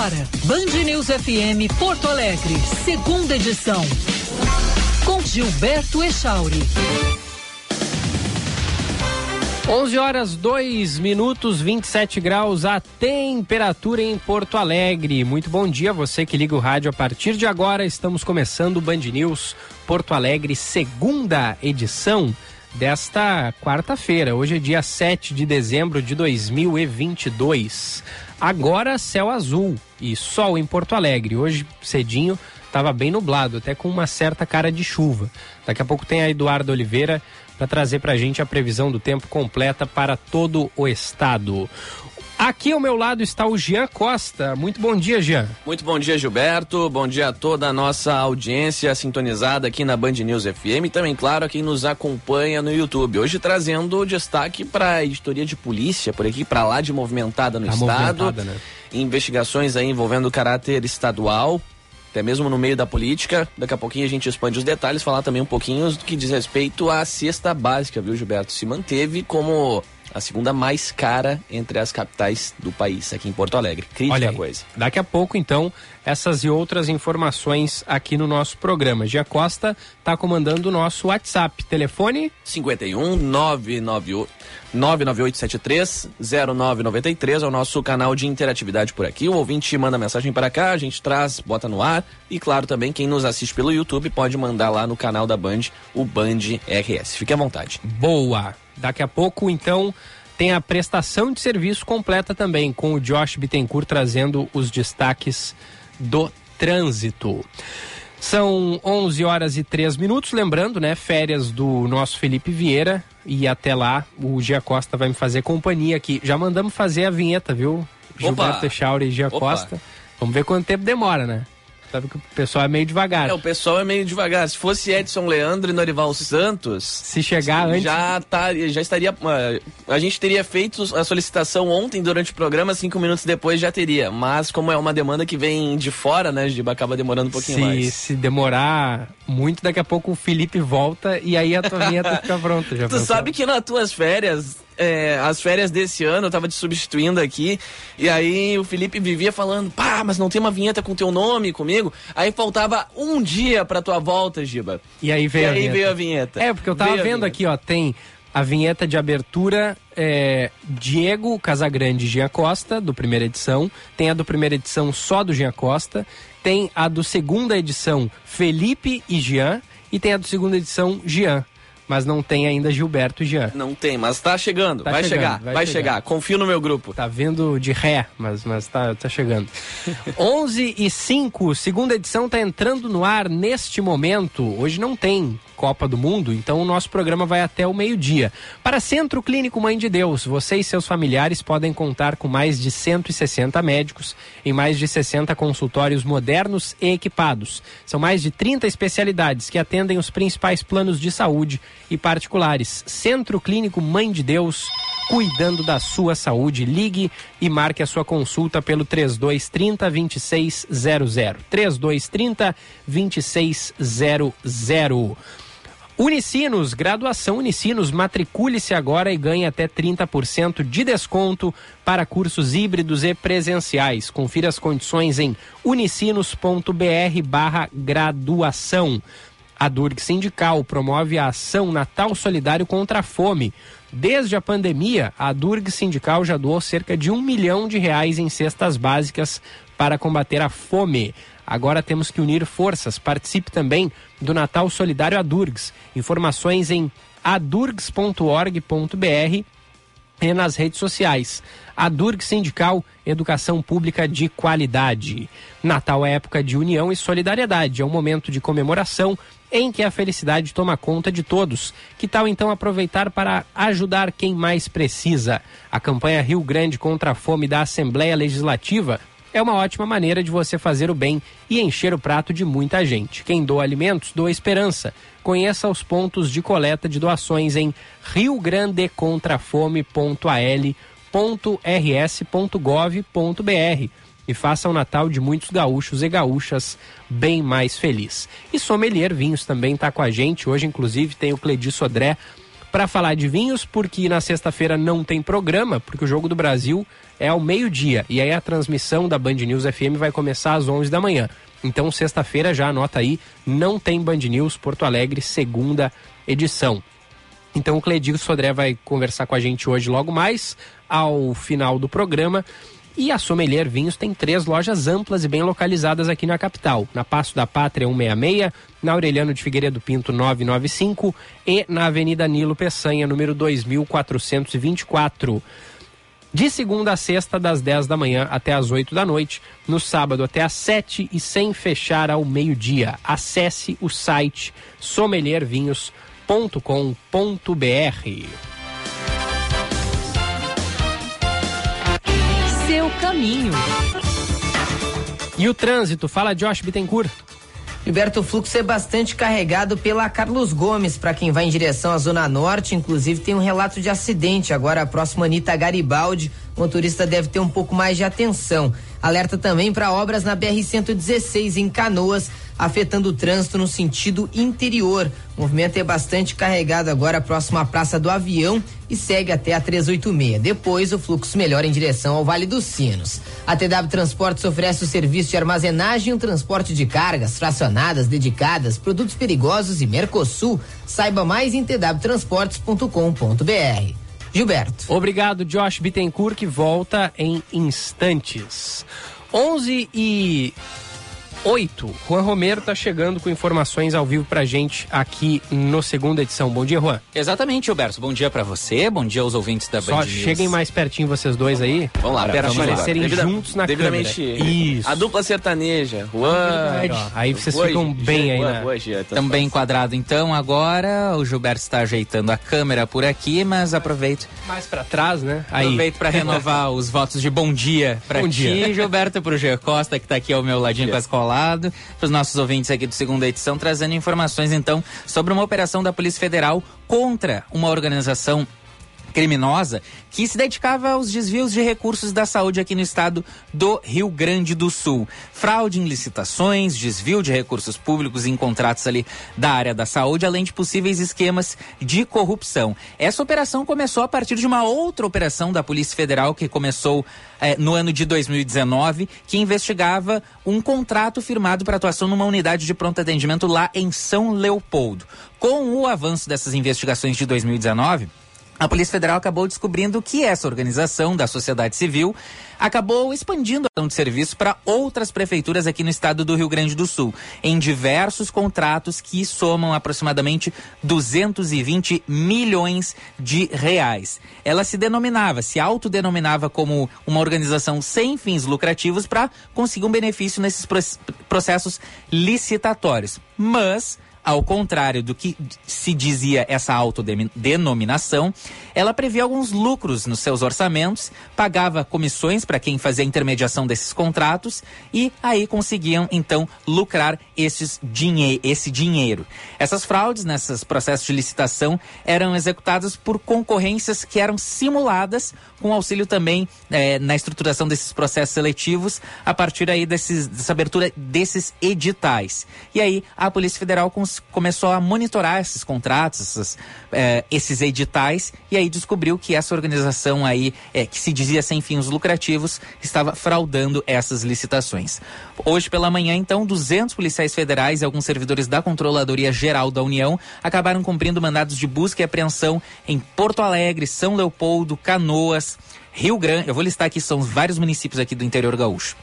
agora, Band News FM Porto Alegre, segunda edição. Com Gilberto Echauri. 11 horas 2 minutos 27 graus a temperatura em Porto Alegre. Muito bom dia, você que liga o rádio a partir de agora. Estamos começando o Band News Porto Alegre, segunda edição desta quarta-feira. Hoje é dia 7 de dezembro de 2022. Agora céu azul e sol em Porto Alegre. Hoje cedinho estava bem nublado, até com uma certa cara de chuva. Daqui a pouco tem a Eduardo Oliveira para trazer para a gente a previsão do tempo completa para todo o estado. Aqui ao meu lado está o Jean Costa. Muito bom dia, Jean. Muito bom dia, Gilberto. Bom dia a toda a nossa audiência sintonizada aqui na Band News FM e também, claro, a quem nos acompanha no YouTube. Hoje trazendo destaque para a editoria de polícia, por aqui para lá de movimentada no tá estado. Movimentada, né? Investigações aí envolvendo caráter estadual, até mesmo no meio da política. Daqui a pouquinho a gente expande os detalhes, falar também um pouquinho do que diz respeito à cesta básica, viu, Gilberto? Se manteve como a segunda mais cara entre as capitais do país, aqui em Porto Alegre. Crítica Olha aí, coisa. Daqui a pouco, então, essas e outras informações aqui no nosso programa. Gia Costa está comandando o nosso WhatsApp. Telefone? 51 998 99873 0993 é o nosso canal de interatividade por aqui. O ouvinte manda mensagem para cá, a gente traz, bota no ar. E claro, também quem nos assiste pelo YouTube pode mandar lá no canal da Band, o Band RS. Fique à vontade. Boa! Daqui a pouco, então, tem a prestação de serviço completa também, com o Josh Bittencourt trazendo os destaques do trânsito. São 11 horas e 3 minutos, lembrando, né, férias do nosso Felipe Vieira e até lá o Gia Costa vai me fazer companhia aqui. Já mandamos fazer a vinheta, viu? Opa. Gilberto Echauri e Gia Opa. Costa. Vamos ver quanto tempo demora, né? Sabe que o pessoal é meio devagar. É, o pessoal é meio devagar. Se fosse Edson Leandro e Norival Santos. Se chegar antes. Já, tá, já estaria. Uh, a gente teria feito a solicitação ontem durante o programa, cinco minutos depois já teria. Mas como é uma demanda que vem de fora, né, Giba, acaba demorando um pouquinho se, mais. Se demorar muito, daqui a pouco o Felipe volta e aí a tua vinheta fica pronta. Já tu sabe que nas tuas férias é, as férias desse ano, eu tava te substituindo aqui, e aí o Felipe vivia falando, pá, mas não tem uma vinheta com teu nome comigo? Aí faltava um dia pra tua volta, Giba. E aí veio, e a, aí vinheta. veio a vinheta. É, porque eu tava veio vendo aqui, ó, tem a vinheta de abertura é, Diego Casagrande e Gia Costa, do primeira edição. Tem a do primeira edição só do Gia Costa. Tem a do segunda edição Felipe e Jean. E tem a do segunda edição Jean mas não tem ainda Gilberto e Jean. Não tem, mas tá chegando. Tá vai chegando, chegar, vai, vai chegar. chegar. Confio no meu grupo. Tá vendo de ré, mas, mas tá, tá chegando. 11 e 5, segunda edição tá entrando no ar neste momento. Hoje não tem Copa do Mundo, então o nosso programa vai até o meio-dia. Para Centro Clínico Mãe de Deus, você e seus familiares podem contar com mais de 160 médicos em mais de 60 consultórios modernos e equipados. São mais de 30 especialidades que atendem os principais planos de saúde e particulares. Centro Clínico Mãe de Deus, cuidando da sua saúde. Ligue e marque a sua consulta pelo 3230 2600. 3230 2600. Unicinos, graduação Unicinos, matricule-se agora e ganhe até 30% de desconto para cursos híbridos e presenciais. Confira as condições em unicinos.br barra graduação. A Durg Sindical promove a ação Natal Solidário contra a Fome. Desde a pandemia, a Durg Sindical já doou cerca de um milhão de reais em cestas básicas para combater a fome. Agora temos que unir forças. Participe também do Natal Solidário Adurgs. Informações em adurgs.org.br e nas redes sociais. Adurg Sindical, Educação Pública de Qualidade. Natal é época de união e solidariedade. É um momento de comemoração em que a felicidade toma conta de todos. Que tal então aproveitar para ajudar quem mais precisa? A campanha Rio Grande contra a Fome da Assembleia Legislativa é uma ótima maneira de você fazer o bem e encher o prato de muita gente. Quem doa alimentos, doa esperança. Conheça os pontos de coleta de doações em riograndecontrafome.al.rs.gov.br e faça o Natal de muitos gaúchos e gaúchas bem mais feliz. E Sommelier Vinhos também está com a gente. Hoje, inclusive, tem o Cledi Sodré para falar de vinhos, porque na sexta-feira não tem programa, porque o Jogo do Brasil é ao meio-dia. E aí a transmissão da Band News FM vai começar às 11 da manhã. Então, sexta-feira, já anota aí, não tem Band News Porto Alegre, segunda edição. Então, o Cledir Sodré vai conversar com a gente hoje, logo mais, ao final do programa. E a Sommelier Vinhos tem três lojas amplas e bem localizadas aqui na capital. Na Passo da Pátria 166, na Aureliano de Figueiredo Pinto 995 e na Avenida Nilo Peçanha, número 2424. De segunda a sexta, das 10 da manhã até as 8 da noite. No sábado até às 7 e sem fechar ao meio-dia. Acesse o site sommeliervinhos.com.br. caminho. E o trânsito? Fala Josh Bittencourt. Gilberto, o fluxo é bastante carregado pela Carlos Gomes, para quem vai em direção à Zona Norte. Inclusive, tem um relato de acidente agora próximo a Anitta Garibaldi. O motorista deve ter um pouco mais de atenção. Alerta também para obras na BR-116 em Canoas, afetando o trânsito no sentido interior. O movimento é bastante carregado agora próximo à Praça do Avião e segue até a 386. Depois, o fluxo melhora em direção ao Vale dos Sinos. A TW Transportes oferece o serviço de armazenagem e um transporte de cargas fracionadas, dedicadas, produtos perigosos e Mercosul. Saiba mais em twtransportes.com.br. Gilberto. Obrigado, Josh Bittencourt, que volta em instantes. 11 e 8. Juan Romero está chegando com informações ao vivo pra gente aqui no segunda edição. Bom dia, Juan. Exatamente, Gilberto. Bom dia para você, bom dia aos ouvintes da Band Só cheguem mais pertinho vocês dois aí. Vamos lá, para aparecerem Devida, juntos na câmera. Isso. A dupla sertaneja. Juan. Aí vocês ficam bem aí, né? Também enquadrado então agora. O Gilberto está ajeitando a câmera por aqui, mas aproveito. Mais para trás, né? Aí. Aproveito para renovar os votos de bom dia para ti, dia. Gilberto, pro G Costa, que tá aqui ao meu ladinho com a escola lado, para os nossos ouvintes aqui do segunda edição, trazendo informações então sobre uma operação da Polícia Federal contra uma organização criminosa que se dedicava aos desvios de recursos da saúde aqui no estado do Rio Grande do Sul. Fraude em licitações, desvio de recursos públicos em contratos ali da área da saúde, além de possíveis esquemas de corrupção. Essa operação começou a partir de uma outra operação da Polícia Federal que começou eh, no ano de 2019, que investigava um contrato firmado para atuação numa unidade de pronto atendimento lá em São Leopoldo. Com o avanço dessas investigações de 2019, a Polícia Federal acabou descobrindo que essa organização da sociedade civil acabou expandindo a de serviço para outras prefeituras aqui no estado do Rio Grande do Sul, em diversos contratos que somam aproximadamente 220 milhões de reais. Ela se denominava, se autodenominava como uma organização sem fins lucrativos para conseguir um benefício nesses processos licitatórios. Mas ao contrário do que se dizia essa autodenominação, ela previa alguns lucros nos seus orçamentos, pagava comissões para quem fazia a intermediação desses contratos e aí conseguiam então lucrar esses dinhe esse dinheiro. Essas fraudes nesses processos de licitação eram executadas por concorrências que eram simuladas com auxílio também eh, na estruturação desses processos seletivos a partir aí desses, dessa abertura desses editais. E aí a Polícia Federal começou a monitorar esses contratos, eh, esses editais, e aí descobriu que essa organização aí, eh, que se dizia sem fins lucrativos, estava fraudando essas licitações. Hoje pela manhã, então, 200 policiais federais e alguns servidores da Controladoria Geral da União acabaram cumprindo mandados de busca e apreensão em Porto Alegre, São Leopoldo, Canoas, Rio Grande. Eu vou listar aqui, são vários municípios aqui do interior gaúcho.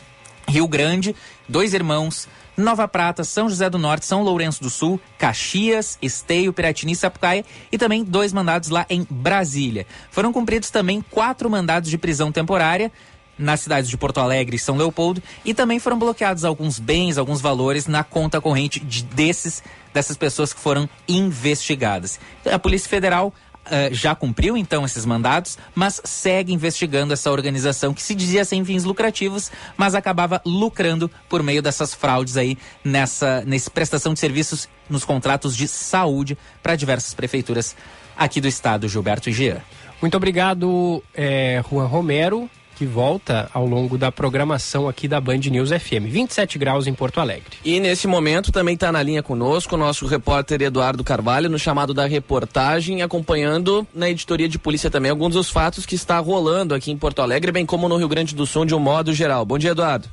Rio Grande, Dois Irmãos, Nova Prata, São José do Norte, São Lourenço do Sul, Caxias, Esteio, Piratini e Sapucaia e também dois mandados lá em Brasília. Foram cumpridos também quatro mandados de prisão temporária nas cidades de Porto Alegre e São Leopoldo e também foram bloqueados alguns bens, alguns valores na conta corrente de, desses dessas pessoas que foram investigadas. A Polícia Federal uh, já cumpriu então esses mandados, mas segue investigando essa organização que se dizia sem fins lucrativos, mas acabava lucrando por meio dessas fraudes aí nessa nessa prestação de serviços nos contratos de saúde para diversas prefeituras aqui do estado, Gilberto e Jean. Muito obrigado, é, Juan Romero. Que volta ao longo da programação aqui da Band News FM. 27 graus em Porto Alegre. E nesse momento também está na linha conosco o nosso repórter Eduardo Carvalho, no chamado da reportagem, acompanhando na editoria de polícia também alguns dos fatos que está rolando aqui em Porto Alegre, bem como no Rio Grande do Sul de um modo geral. Bom dia, Eduardo.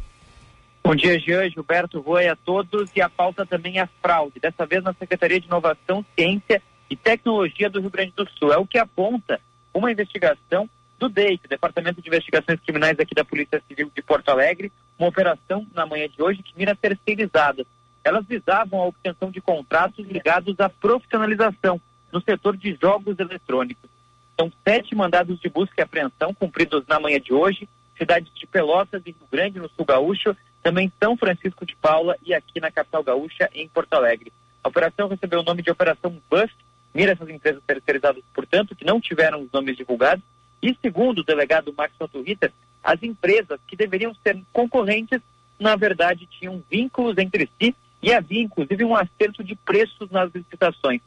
Bom dia, Jean, Gilberto, Voe a todos. E a pauta também é fraude, dessa vez na Secretaria de Inovação, Ciência e Tecnologia do Rio Grande do Sul. É o que aponta uma investigação do DEIC, Departamento de Investigações Criminais aqui da Polícia Civil de Porto Alegre, uma operação na manhã de hoje que mira terceirizadas. Elas visavam a obtenção de contratos ligados à profissionalização no setor de jogos eletrônicos. São sete mandados de busca e apreensão cumpridos na manhã de hoje, cidades de Pelotas e Rio Grande, no Sul Gaúcho, também São Francisco de Paula e aqui na capital gaúcha, em Porto Alegre. A operação recebeu o nome de Operação Bust, mira essas empresas terceirizadas, portanto, que não tiveram os nomes divulgados, e segundo o delegado Max Ritter, as empresas que deveriam ser concorrentes, na verdade, tinham vínculos entre si e havia inclusive um acerto de preços nas licitações.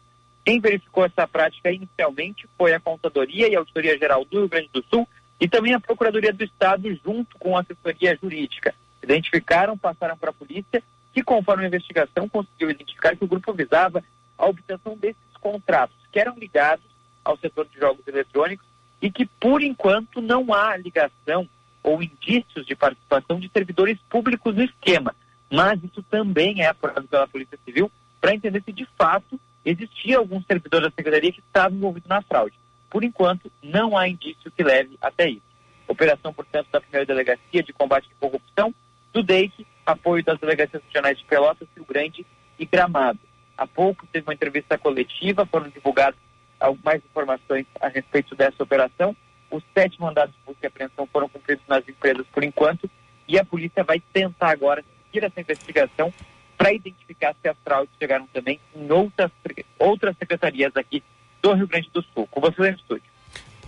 Quem verificou essa prática inicialmente foi a Contadoria e a Auditoria Geral do Rio Grande do Sul e também a Procuradoria do Estado, junto com a assessoria jurídica. Identificaram, passaram para a polícia, que conforme a investigação conseguiu identificar que o grupo visava a obtenção desses contratos, que eram ligados ao setor de jogos eletrônicos e que, por enquanto, não há ligação ou indícios de participação de servidores públicos no esquema. Mas isso também é apurado pela Polícia Civil para entender se, de fato, existia algum servidor da Secretaria que estava envolvido na fraude. Por enquanto, não há indício que leve até isso. Operação, portanto, da primeira delegacia de combate à corrupção, do DEIC, apoio das delegacias regionais de Pelotas, Rio Grande e Gramado. Há pouco teve uma entrevista coletiva, foram divulgados mais informações a respeito dessa operação. Os sete mandados de busca e apreensão foram cumpridos nas empresas por enquanto e a polícia vai tentar agora seguir essa investigação para identificar se as fraudes chegaram também em outras, outras secretarias aqui do Rio Grande do Sul. Com você no estúdio.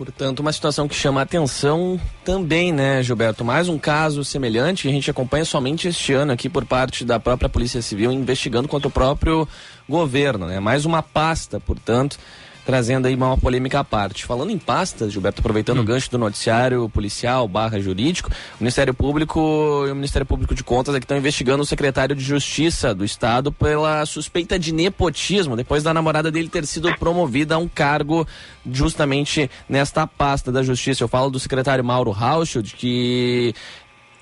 Portanto, uma situação que chama atenção também, né, Gilberto? Mais um caso semelhante que a gente acompanha somente este ano aqui por parte da própria Polícia Civil investigando contra o próprio governo, né? Mais uma pasta, portanto, trazendo aí uma polêmica à parte. Falando em pastas, Gilberto, aproveitando hum. o gancho do noticiário policial barra jurídico, o Ministério Público e o Ministério Público de Contas aqui estão investigando o secretário de Justiça do Estado pela suspeita de nepotismo, depois da namorada dele ter sido promovida a um cargo justamente nesta pasta da Justiça. Eu falo do secretário Mauro Rauschel, que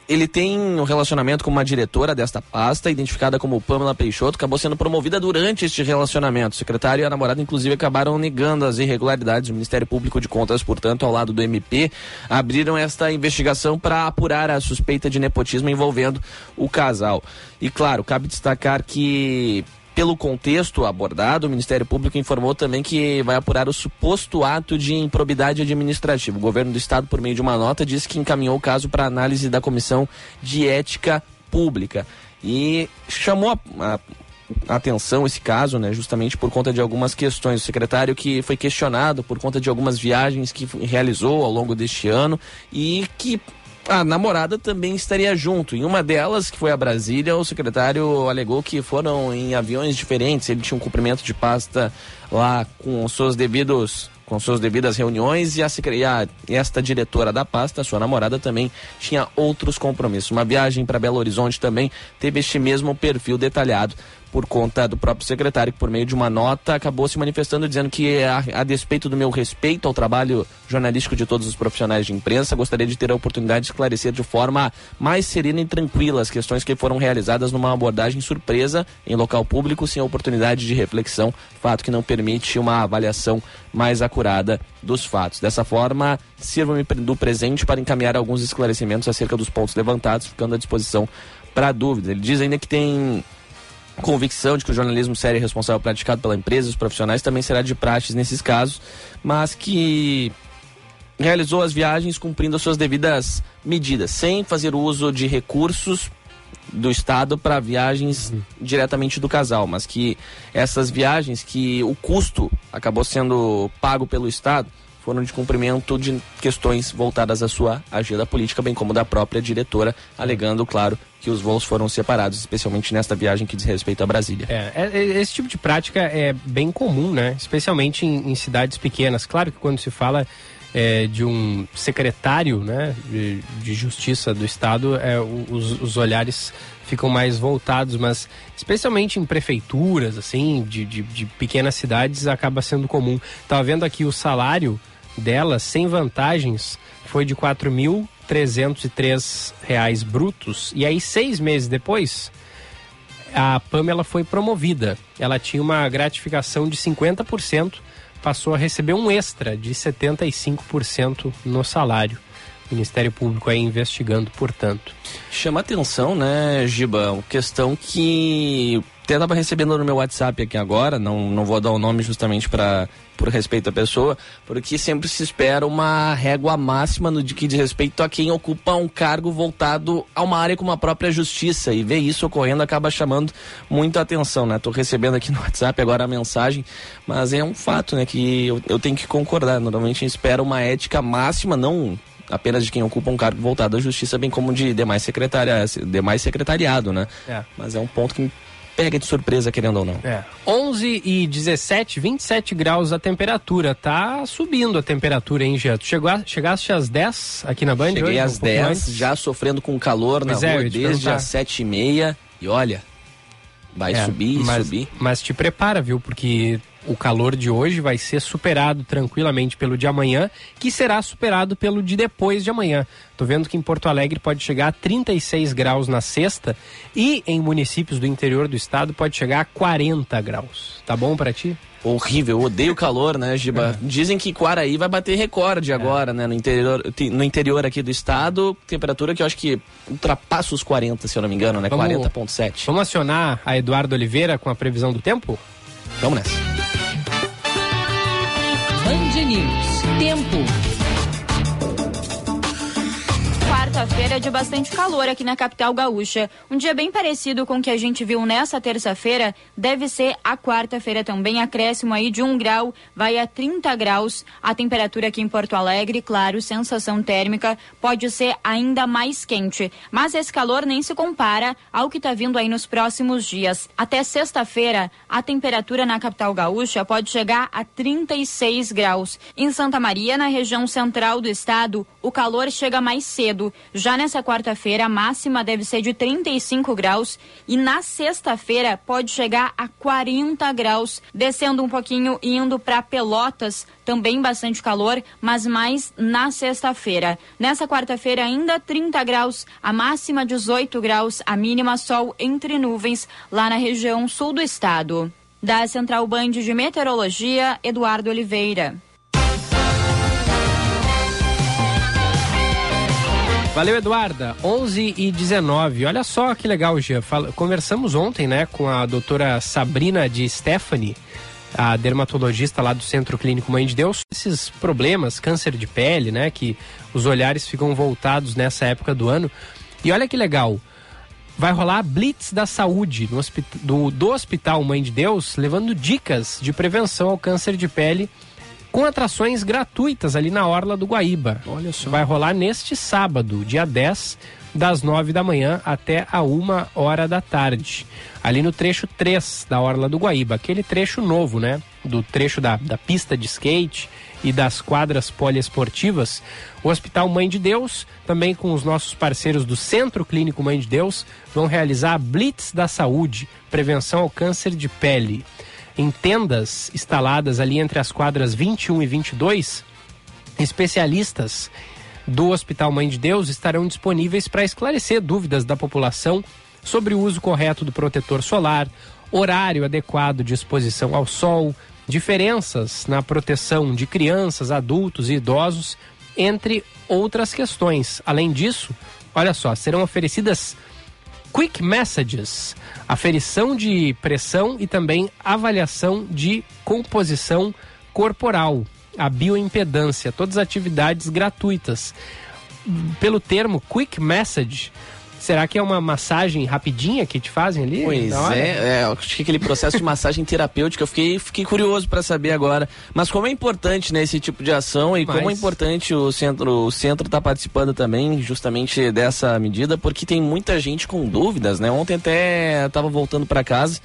ele tem um relacionamento com uma diretora desta pasta, identificada como Pamela Peixoto, acabou sendo promovida durante este relacionamento. O secretário e a namorada, inclusive, acabaram negando as irregularidades. O Ministério Público de Contas, portanto, ao lado do MP, abriram esta investigação para apurar a suspeita de nepotismo envolvendo o casal. E, claro, cabe destacar que pelo contexto abordado, o Ministério Público informou também que vai apurar o suposto ato de improbidade administrativa. O governo do estado, por meio de uma nota, disse que encaminhou o caso para análise da Comissão de Ética Pública. E chamou a, a atenção esse caso, né, justamente por conta de algumas questões. O secretário que foi questionado por conta de algumas viagens que realizou ao longo deste ano e que a namorada também estaria junto. Em uma delas, que foi a Brasília, o secretário alegou que foram em aviões diferentes. Ele tinha um cumprimento de pasta lá com seus devidos com suas devidas reuniões e, a, e, esta diretora da pasta, sua namorada, também tinha outros compromissos. Uma viagem para Belo Horizonte também teve este mesmo perfil detalhado por conta do próprio secretário, que por meio de uma nota acabou se manifestando dizendo que, a, a, despeito do meu respeito ao trabalho jornalístico de todos os profissionais de imprensa, gostaria de ter a oportunidade de esclarecer de forma mais serena e tranquila as questões que foram realizadas numa abordagem surpresa em local público, sem oportunidade de reflexão, fato que não permite uma avaliação mais acurada dos fatos. Dessa forma, sirva-me do presente para encaminhar alguns esclarecimentos acerca dos pontos levantados, ficando à disposição para dúvidas. Ele diz ainda que tem convicção de que o jornalismo sério e responsável praticado pela empresa e os profissionais também será de praxes nesses casos, mas que realizou as viagens cumprindo as suas devidas medidas, sem fazer uso de recursos do Estado para viagens uhum. diretamente do casal, mas que essas viagens, que o custo acabou sendo pago pelo Estado, foram de cumprimento de questões voltadas à sua agenda política, bem como da própria diretora, alegando, claro, que os voos foram separados, especialmente nesta viagem que diz respeito a Brasília. É, é, é, esse tipo de prática é bem comum, né? Especialmente em, em cidades pequenas. Claro que quando se fala é, de um secretário né, de, de Justiça do Estado, é, os, os olhares ficam mais voltados, mas especialmente em prefeituras, assim, de, de, de pequenas cidades, acaba sendo comum. Estava vendo aqui o salário dela, sem vantagens, foi de R$ 4.303 brutos. E aí, seis meses depois, a Pamela foi promovida. Ela tinha uma gratificação de 50%, passou a receber um extra de 75% no salário. Ministério Público aí investigando, portanto. Chama atenção, né, Giba? Questão que até estava recebendo no meu WhatsApp aqui agora, não, não vou dar o nome justamente para por respeito à pessoa, porque sempre se espera uma régua máxima no de que diz respeito a quem ocupa um cargo voltado a uma área como a própria justiça e ver isso ocorrendo acaba chamando muita atenção, né? Tô recebendo aqui no WhatsApp agora a mensagem, mas é um fato, né, que eu, eu tenho que concordar. Normalmente a gente espera uma ética máxima, não apenas de quem ocupa um cargo voltado à justiça, bem como de demais, secretária, demais secretariado, né? É. Mas é um ponto que me pega de surpresa, querendo ou não. É. 11 e 17, 27 graus a temperatura. Tá subindo a temperatura, hein, Jean? Chegou a, chegaste às 10 aqui na Band Cheguei hoje, às um 10, já sofrendo com calor na é, rua desde as 7 e meia. E olha, vai é, subir e mas, subir. Mas te prepara, viu? Porque o calor de hoje vai ser superado tranquilamente pelo de amanhã, que será superado pelo de depois de amanhã. Tô vendo que em Porto Alegre pode chegar a 36 graus na sexta e em municípios do interior do estado pode chegar a 40 graus. Tá bom para ti? Horrível, eu odeio calor, né, Giba? É. Dizem que Quaraí vai bater recorde é. agora, né, no interior, no interior aqui do estado, temperatura que eu acho que ultrapassa os 40, se eu não me engano, né, 40.7. Vamos acionar a Eduardo Oliveira com a previsão do tempo? Vamos nessa. Band News. Tempo quarta-feira de bastante calor aqui na capital gaúcha. Um dia bem parecido com o que a gente viu nessa terça-feira, deve ser a quarta-feira também, acréscimo aí de um grau, vai a 30 graus. A temperatura aqui em Porto Alegre, claro, sensação térmica pode ser ainda mais quente. Mas esse calor nem se compara ao que está vindo aí nos próximos dias. Até sexta-feira, a temperatura na capital gaúcha pode chegar a 36 graus. Em Santa Maria, na região central do estado, o calor chega mais cedo. Já nessa quarta-feira, a máxima deve ser de 35 graus e na sexta-feira pode chegar a 40 graus, descendo um pouquinho e indo para Pelotas, também bastante calor, mas mais na sexta-feira. Nessa quarta-feira ainda 30 graus, a máxima 18 graus, a mínima sol entre nuvens lá na região sul do estado. Da Central Band de Meteorologia, Eduardo Oliveira. Valeu, Eduarda. 11 e 19. Olha só que legal, Gia. Conversamos ontem, né, com a doutora Sabrina de Stephanie, a dermatologista lá do Centro Clínico Mãe de Deus. Esses problemas, câncer de pele, né, que os olhares ficam voltados nessa época do ano. E olha que legal. Vai rolar a Blitz da Saúde no do, do Hospital Mãe de Deus, levando dicas de prevenção ao câncer de pele com atrações gratuitas ali na Orla do Guaíba. Olha só. Vai rolar neste sábado, dia 10, das 9 da manhã até a 1 hora da tarde. Ali no trecho 3 da Orla do Guaíba, aquele trecho novo, né? Do trecho da, da pista de skate e das quadras poliesportivas. O Hospital Mãe de Deus, também com os nossos parceiros do Centro Clínico Mãe de Deus, vão realizar a Blitz da Saúde, prevenção ao câncer de pele em tendas instaladas ali entre as quadras 21 e 22, especialistas do Hospital Mãe de Deus estarão disponíveis para esclarecer dúvidas da população sobre o uso correto do protetor solar, horário adequado de exposição ao sol, diferenças na proteção de crianças, adultos e idosos, entre outras questões. Além disso, olha só, serão oferecidas Quick Messages, aferição de pressão e também avaliação de composição corporal, a bioimpedância, todas atividades gratuitas. Pelo termo Quick Message, Será que é uma massagem rapidinha que te fazem ali? Pois é, é, acho que aquele processo de massagem terapêutica, eu fiquei, fiquei curioso para saber agora. Mas como é importante né, esse tipo de ação e Mas... como é importante o centro o centro tá participando também justamente dessa medida, porque tem muita gente com dúvidas, né? Ontem até estava voltando para casa,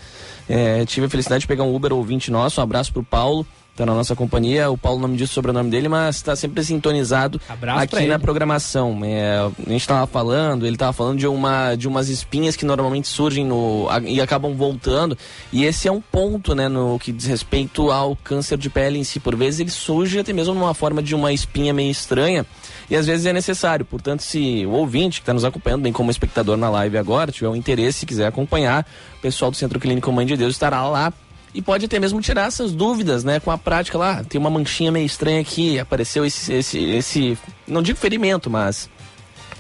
é, tive a felicidade de pegar um Uber ouvinte nosso, um abraço pro Paulo tá na nossa companhia. O Paulo não me disse o sobrenome dele, mas está sempre sintonizado Abraço aqui na programação. É, a gente estava falando, ele estava falando de, uma, de umas espinhas que normalmente surgem no, e acabam voltando. E esse é um ponto, né, no que diz respeito ao câncer de pele em si. Por vezes ele surge até mesmo numa forma de uma espinha meio estranha e às vezes é necessário. Portanto, se o ouvinte que está nos acompanhando, bem como espectador na live agora, tiver um interesse e quiser acompanhar, o pessoal do Centro Clínico Mãe de Deus estará lá e pode até mesmo tirar essas dúvidas, né, com a prática lá. Tem uma manchinha meio estranha aqui, apareceu esse, esse, esse não digo ferimento, mas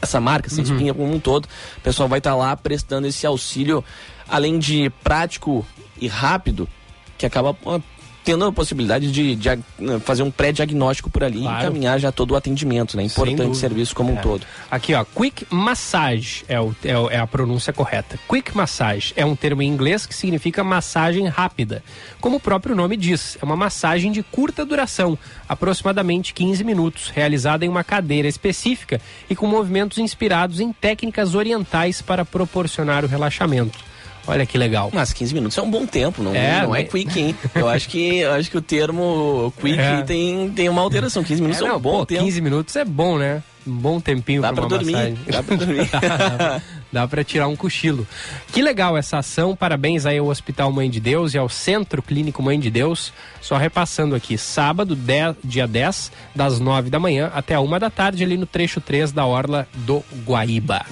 essa marca, essa uhum. espinha como um todo. O pessoal vai estar tá lá prestando esse auxílio, além de prático e rápido, que acaba tendo a possibilidade de, de fazer um pré-diagnóstico por ali claro. e encaminhar já todo o atendimento, né? Importante serviço como é. um todo. Aqui, ó, Quick Massage é, o, é, é, a pronúncia correta. Quick Massage é um termo em inglês que significa massagem rápida. Como o próprio nome diz, é uma massagem de curta duração, aproximadamente 15 minutos, realizada em uma cadeira específica e com movimentos inspirados em técnicas orientais para proporcionar o relaxamento. Olha que legal. Mas 15 minutos é um bom tempo, não é, não é quick, hein? Eu acho que, eu acho que o termo quick é. tem, tem uma alteração. 15 minutos é, é um bom pô, tempo. 15 minutos é bom, né? Um bom tempinho Dá pra, pra dormir. Massagem. Dá pra dormir. Dá para tirar um cochilo. Que legal essa ação. Parabéns aí ao Hospital Mãe de Deus e ao Centro Clínico Mãe de Deus. Só repassando aqui, sábado, 10, dia 10, das 9 da manhã até a 1 da tarde, ali no trecho 3 da Orla do Guaíba.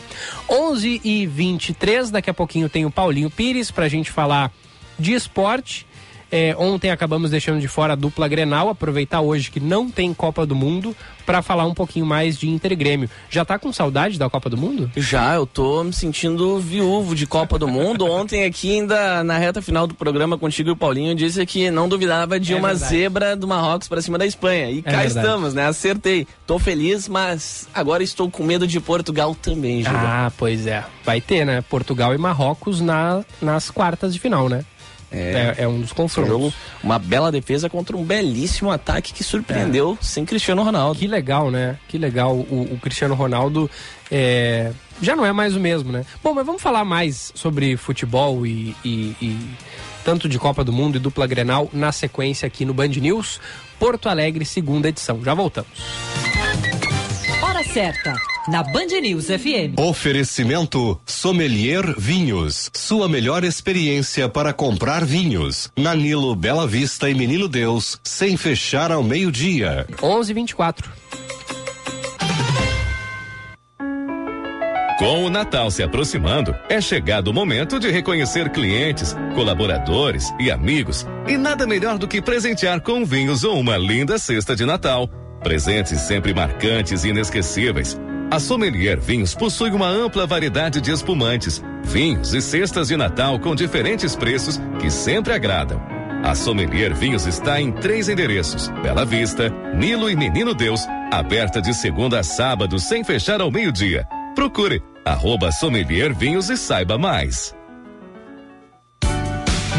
11 e 23 daqui a pouquinho tem o Paulinho Pires pra gente falar de esporte é, ontem acabamos deixando de fora a dupla Grenal, aproveitar hoje que não tem Copa do Mundo para falar um pouquinho mais de Inter e Grêmio. Já tá com saudade da Copa do Mundo? Já, eu tô me sentindo viúvo de Copa do Mundo. Ontem aqui ainda na reta final do programa contigo e o Paulinho disse que não duvidava de é uma verdade. zebra do Marrocos para cima da Espanha. E é cá verdade. estamos, né? Acertei. Tô feliz, mas agora estou com medo de Portugal também, Júlio. Ah, pois é. Vai ter, né? Portugal e Marrocos na, nas quartas de final, né? É, é, é, um dos confrontos. Jogo, uma bela defesa contra um belíssimo ataque que surpreendeu é. sem Cristiano Ronaldo. Que legal, né? Que legal. O, o Cristiano Ronaldo é, já não é mais o mesmo, né? Bom, mas vamos falar mais sobre futebol e, e, e tanto de Copa do Mundo e dupla Grenal na sequência aqui no Band News, Porto Alegre, segunda edição. Já voltamos. Hora certa na Band News FM. Oferecimento Sommelier Vinhos. Sua melhor experiência para comprar vinhos. Nanilo Bela Vista e Menino Deus, sem fechar ao meio-dia. 11:24. Com o Natal se aproximando, é chegado o momento de reconhecer clientes, colaboradores e amigos. E nada melhor do que presentear com vinhos ou uma linda cesta de Natal. Presentes sempre marcantes e inesquecíveis. A Sommelier Vinhos possui uma ampla variedade de espumantes, vinhos e cestas de Natal com diferentes preços que sempre agradam. A Sommelier Vinhos está em três endereços: Bela Vista, Nilo e Menino Deus, aberta de segunda a sábado sem fechar ao meio-dia. Procure arroba Sommelier Vinhos e saiba mais.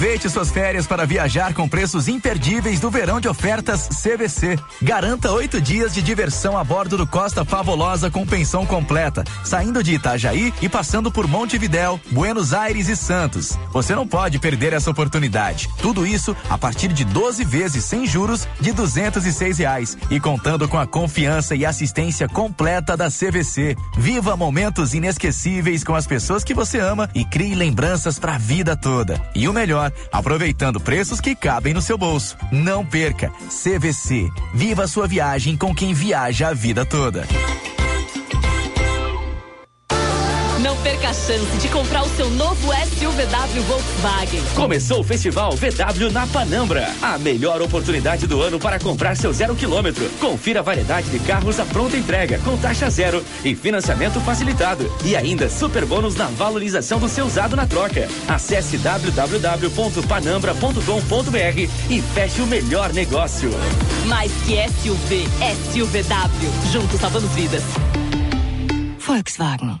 Aproveite suas férias para viajar com preços imperdíveis do verão de ofertas CVC. Garanta oito dias de diversão a bordo do Costa Favolosa com pensão completa, saindo de Itajaí e passando por Montevidéu, Buenos Aires e Santos. Você não pode perder essa oportunidade. Tudo isso a partir de 12 vezes sem juros de duzentos e reais e contando com a confiança e assistência completa da CVC. Viva momentos inesquecíveis com as pessoas que você ama e crie lembranças para a vida toda. E o melhor, aproveitando preços que cabem no seu bolso. Não perca. CVC. Viva sua viagem com quem viaja a vida toda. Não perca a chance de comprar o seu novo SUVW Volkswagen. Começou o Festival VW na Panambra. A melhor oportunidade do ano para comprar seu zero quilômetro. Confira a variedade de carros à pronta entrega, com taxa zero e financiamento facilitado. E ainda super bônus na valorização do seu usado na troca. Acesse www.panambra.com.br e feche o melhor negócio. Mais que SUV, SUVW. Juntos salvamos vidas. Volkswagen.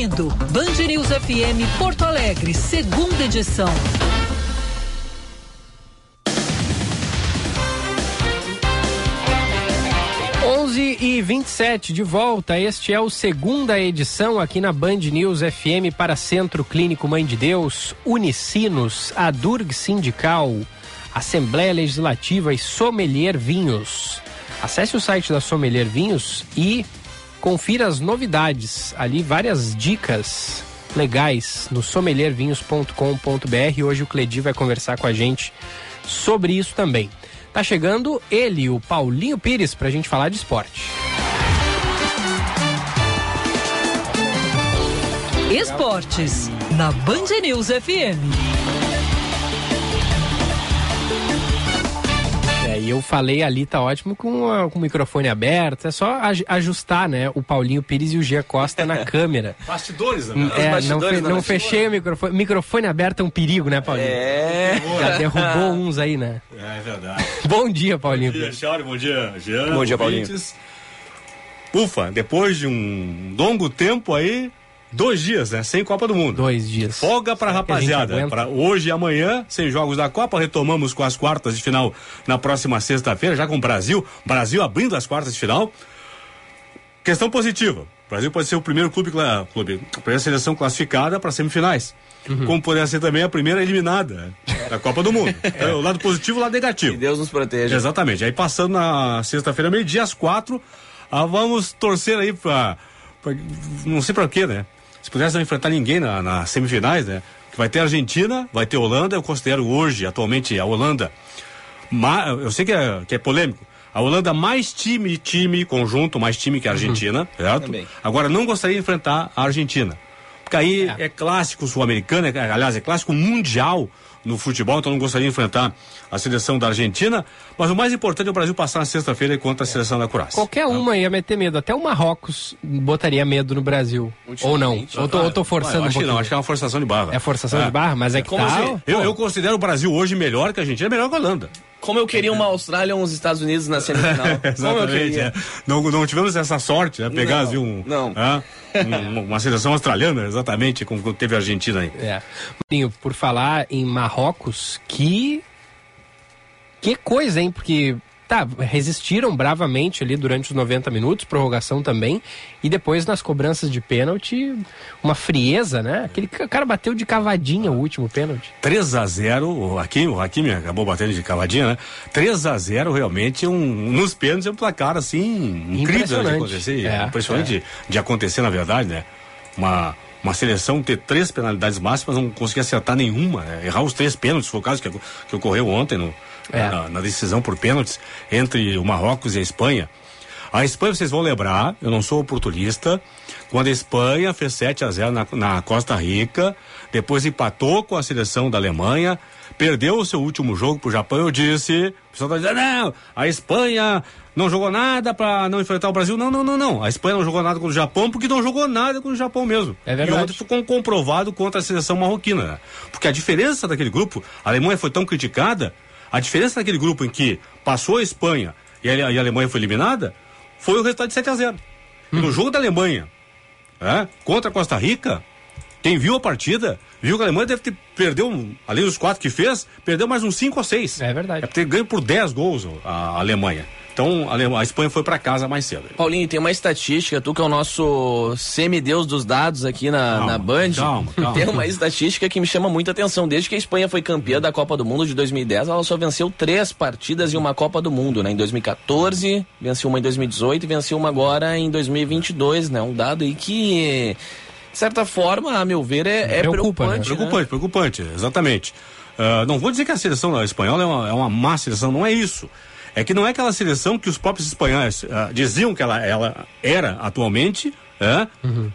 Ouvindo Band News FM Porto Alegre, segunda edição. E 27 de volta. Este é o segunda edição aqui na Band News FM para Centro Clínico Mãe de Deus, Unicinos, a Durg Sindical, Assembleia Legislativa e Sommelier Vinhos. Acesse o site da Sommelier Vinhos e confira as novidades. Ali várias dicas legais no sommeliervinhos.com.br. Hoje o Cledi vai conversar com a gente sobre isso também. Tá chegando ele, o Paulinho Pires, pra gente falar de esporte. Esportes, na Band News FM. E eu falei ali, tá ótimo, com, a- com o microfone aberto. É só aj- ajustar, né? O Paulinho Pires e o Gia Costa na câmera. Bastidores, né? Hum, É, não, bastidores fe- da não fechei o microfone. Microfone aberto é um perigo, né, Paulinho? É. Já derrubou uns aí, né? É verdade. Bom dia, Paulinho. Bom dia, Chauri. Bom dia, Jean. Bom dia, Paulinho. Ufa, depois de um longo tempo aí, dois dias, né? Sem Copa do Mundo. Dois dias. Folga pra Será rapaziada. Pra hoje e amanhã, sem jogos da Copa, retomamos com as quartas de final na próxima sexta-feira, já com o Brasil. Brasil abrindo as quartas de final. Questão positiva. O Brasil pode ser o primeiro clube, clube a primeira seleção classificada para semifinais. Uhum. Como poderia ser também a primeira eliminada da Copa do Mundo. Então, o lado positivo e o lado negativo. Que Deus nos proteja. Exatamente. Aí passando na sexta-feira, meio-dia, às quatro, ah, vamos torcer aí pra- Não sei pra quê, né? Se pudesse não enfrentar ninguém na, nas semifinais, né? Que vai ter Argentina, vai ter Holanda, eu considero hoje, atualmente, a Holanda. ma- eu sei que é, que é polêmico. A Holanda mais time, time, conjunto, mais time que a Argentina, certo? Também. Agora não gostaria de enfrentar a Argentina. Porque aí é, clássico sul-americano, é- aliás, é clássico mundial no futebol, então não gostaria de enfrentar a seleção da Argentina. Mas o mais importante é o Brasil passar na sexta-feira contra a seleção da Croácia. Qualquer uma ia meter medo. Até o Marrocos botaria medo no Brasil. Ou não? Ou tô, ou tô forçando eu um acho que pouquinho. não, acho que é uma forçação de barra. É forçação de barra, mas é que Como tá... assim? Eu, eu considero o Brasil hoje melhor que a Argentina, melhor que a Holanda. Como eu queria uma Austrália ou uns Estados Unidos na semifinal. Como eu Exatamente. é. Não, não tivemos essa sorte, né? Pegar Não, assim, um, não. ah, um- uma seleção australiana, exatamente, como teve a Argentina aí. É. Por falar em Marrocos, que. Que coisa, hein? Porque. Tá, resistiram bravamente ali durante os 90 minutos, prorrogação também, e depois nas cobranças de pênalti, uma frieza, né? Aquele ca- cara bateu de cavadinha o último pênalti. 3 a 0 o Hakimi, o Hakimi acabou batendo de cavadinha, né? 3 a 0 realmente um, nos pênaltis é um placar assim incrível de acontecer, É, impressionante De, de acontecer na verdade, né? Uma uma seleção ter três penalidades máximas, não conseguir acertar nenhuma, né? errar os três pênaltis, foi o caso que, que ocorreu ontem no, É. na, na decisão por pênaltis entre o Marrocos e a Espanha. A Espanha, vocês vão lembrar, eu não sou oportunista, quando a Espanha fez 7 a 0 na, na Costa Rica, depois empatou com a seleção da Alemanha, perdeu o seu último jogo pro Japão, eu disse, o pessoal tá dizendo, não, a Espanha não jogou nada para não enfrentar o Brasil. Não, não, não, não. A Espanha não jogou nada com o Japão porque não jogou nada com o Japão mesmo. É verdade. E ontem ficou comprovado contra a seleção marroquina. né? Porque a diferença daquele grupo, a Alemanha foi tão criticada, a diferença daquele grupo em que passou a Espanha e a, e a Alemanha foi eliminada, foi o resultado de 7 a 0 E no jogo da Alemanha, né, contra a Costa Rica, quem viu a partida, viu que a Alemanha deve ter perdeu, além dos quatro que fez, perdeu mais uns 5 ou 6. É verdade. Deve ter ganho por 10 gols a a Alemanha. Então a, a Espanha foi para casa mais cedo. Paulinho, tem uma estatística, tu que é o nosso semideus dos dados aqui na, Calma, na Band. calma, calma. Tem uma estatística que me chama muita atenção. Desde que a Espanha foi campeã da Copa do Mundo de 2010, ela só venceu três partidas em uma Copa do Mundo, né? Em 2014, venceu uma em 2018 e venceu uma agora em 2022, né? Um dado aí que, de certa forma, a meu ver, é, é preocupante. né? Preocupante, preocupante, exatamente. Ah, não vou dizer que a seleção espanhola é uma, é uma má seleção, não é isso. É que não é aquela seleção que os próprios espanhóis ah, diziam que ela, ela era atualmente, é?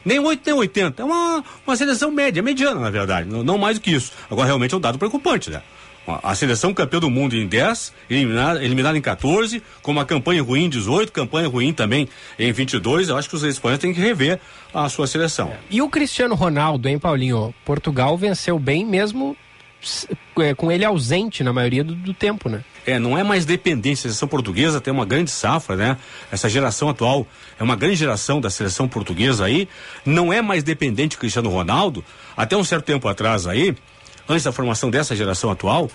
nem 8 nem 80. É uma, uma seleção média, mediana, na verdade, não, não mais do que isso. Agora, realmente é um dado preocupante, né? A seleção campeã do mundo em 10, eliminada, eliminada em 14, com uma campanha ruim em 18, campanha ruim também em 22. Eu acho que os espanhóis têm que rever a sua seleção. E o Cristiano Ronaldo, hein, Paulinho? Portugal venceu bem mesmo com ele ausente na maioria do, do tempo, né? É, não é mais dependência. A seleção portuguesa tem uma grande safra, né? Essa geração atual é uma grande geração da seleção portuguesa aí. Não é mais dependente do Cristiano Ronaldo. Até um certo tempo atrás aí, antes da formação dessa geração atual,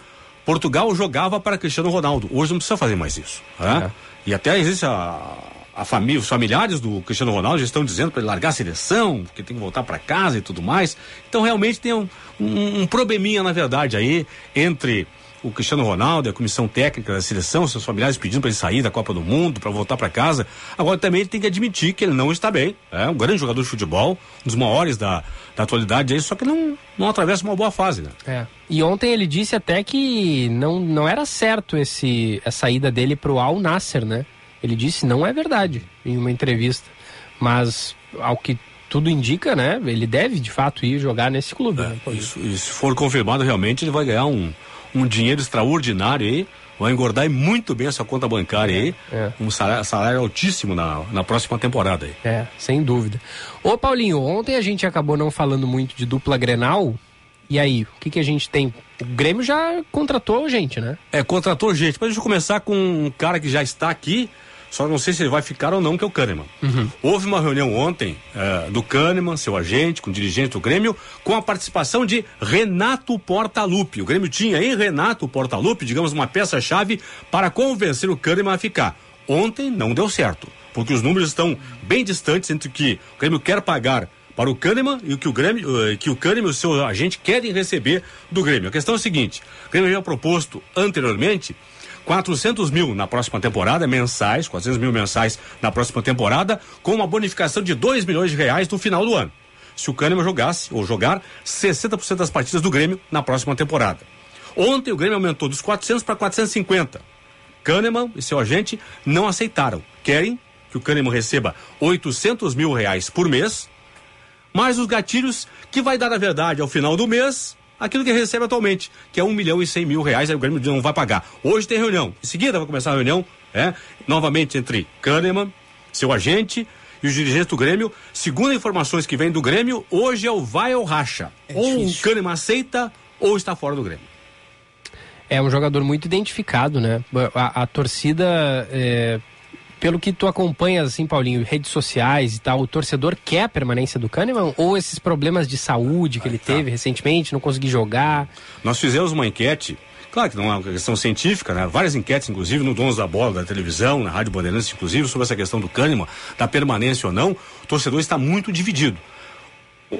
Portugal jogava para Cristiano Ronaldo. Hoje não precisa fazer mais isso. né? E até existe a, a família, os familiares do Cristiano Ronaldo já estão dizendo para ele largar a seleção, que tem que voltar para casa e tudo mais. Então realmente tem um, um, um probleminha, na verdade, aí entre o Cristiano Ronaldo, e a comissão técnica da seleção, seus familiares pedindo para ele sair da Copa do Mundo, para voltar para casa. Agora também ele tem que admitir que ele não está bem. É um grande jogador de futebol, um dos maiores da, da atualidade aí, só que não, não atravessa uma boa fase, né? É. E ontem ele disse até que não, não era certo esse, a saída dele pro Al Nasser, né? Ele disse não é verdade em uma entrevista. Mas ao que tudo indica, né? Ele deve de fato ir jogar nesse clube. né, Paulinho? Isso, e se for confirmado, realmente ele vai ganhar um, um dinheiro extraordinário aí. Vai engordar muito bem a sua conta bancária aí. Um salário, salário altíssimo na, na próxima temporada aí. É, sem dúvida. Ô Paulinho, ontem a gente acabou não falando muito de dupla Grenal. E aí, o que, que a gente tem? O Grêmio já contratou gente, né? É, contratou gente. Mas deixa eu começar com um cara que já está aqui, só não sei se ele vai ficar ou não, que é o Kahneman. Houve uma reunião ontem eh, do Kahneman, seu agente, com dirigente do Grêmio, com a participação de Renato Portaluppi. O Grêmio tinha em Renato Portaluppi, digamos, uma peça-chave para convencer o Kahneman a ficar. Ontem não deu certo, porque os números estão bem distantes entre o que o Grêmio quer pagar para o Kahneman e o que o Grêmio, eh, que o Kahneman e o seu agente querem receber do Grêmio. A questão é a seguinte: o Grêmio havia proposto anteriormente 400 mil na próxima temporada, mensais, 400 mil mensais na próxima temporada, com uma bonificação de 2 milhões de reais no final do ano. Se o Kahneman jogasse, ou jogar, 60% das partidas do Grêmio na próxima temporada. Ontem o Grêmio aumentou dos 400 para 450. Kahneman e seu agente não aceitaram. Querem que o Kahneman receba 800 mil reais por mês, mais os gatilhos que vai dar, na verdade, ao final do mês, aquilo que recebe atualmente, que é 1 milhão e 100 mil reais, aí o Grêmio não vai pagar. Hoje tem reunião. Em seguida vai começar a reunião, é, novamente entre Kahneman, seu agente e os dirigentes do Grêmio. Segundo informações que vêm do Grêmio, hoje é o vai ou racha. ou o Kahneman aceita ou está fora do Grêmio. É um jogador muito identificado, né? A, a torcida, é, pelo que tu acompanhas, assim, Paulinho, redes sociais e tal, o torcedor quer a permanência do Kahneman? Ou esses problemas de saúde que ele teve recentemente, não conseguir jogar? Nós fizemos uma enquete, claro que não é uma questão científica, né? Várias enquetes, inclusive, no Donos da Bola, da televisão, na Rádio Bandeirantes, inclusive, sobre essa questão do Kahneman, da permanência ou não. O torcedor está muito dividido.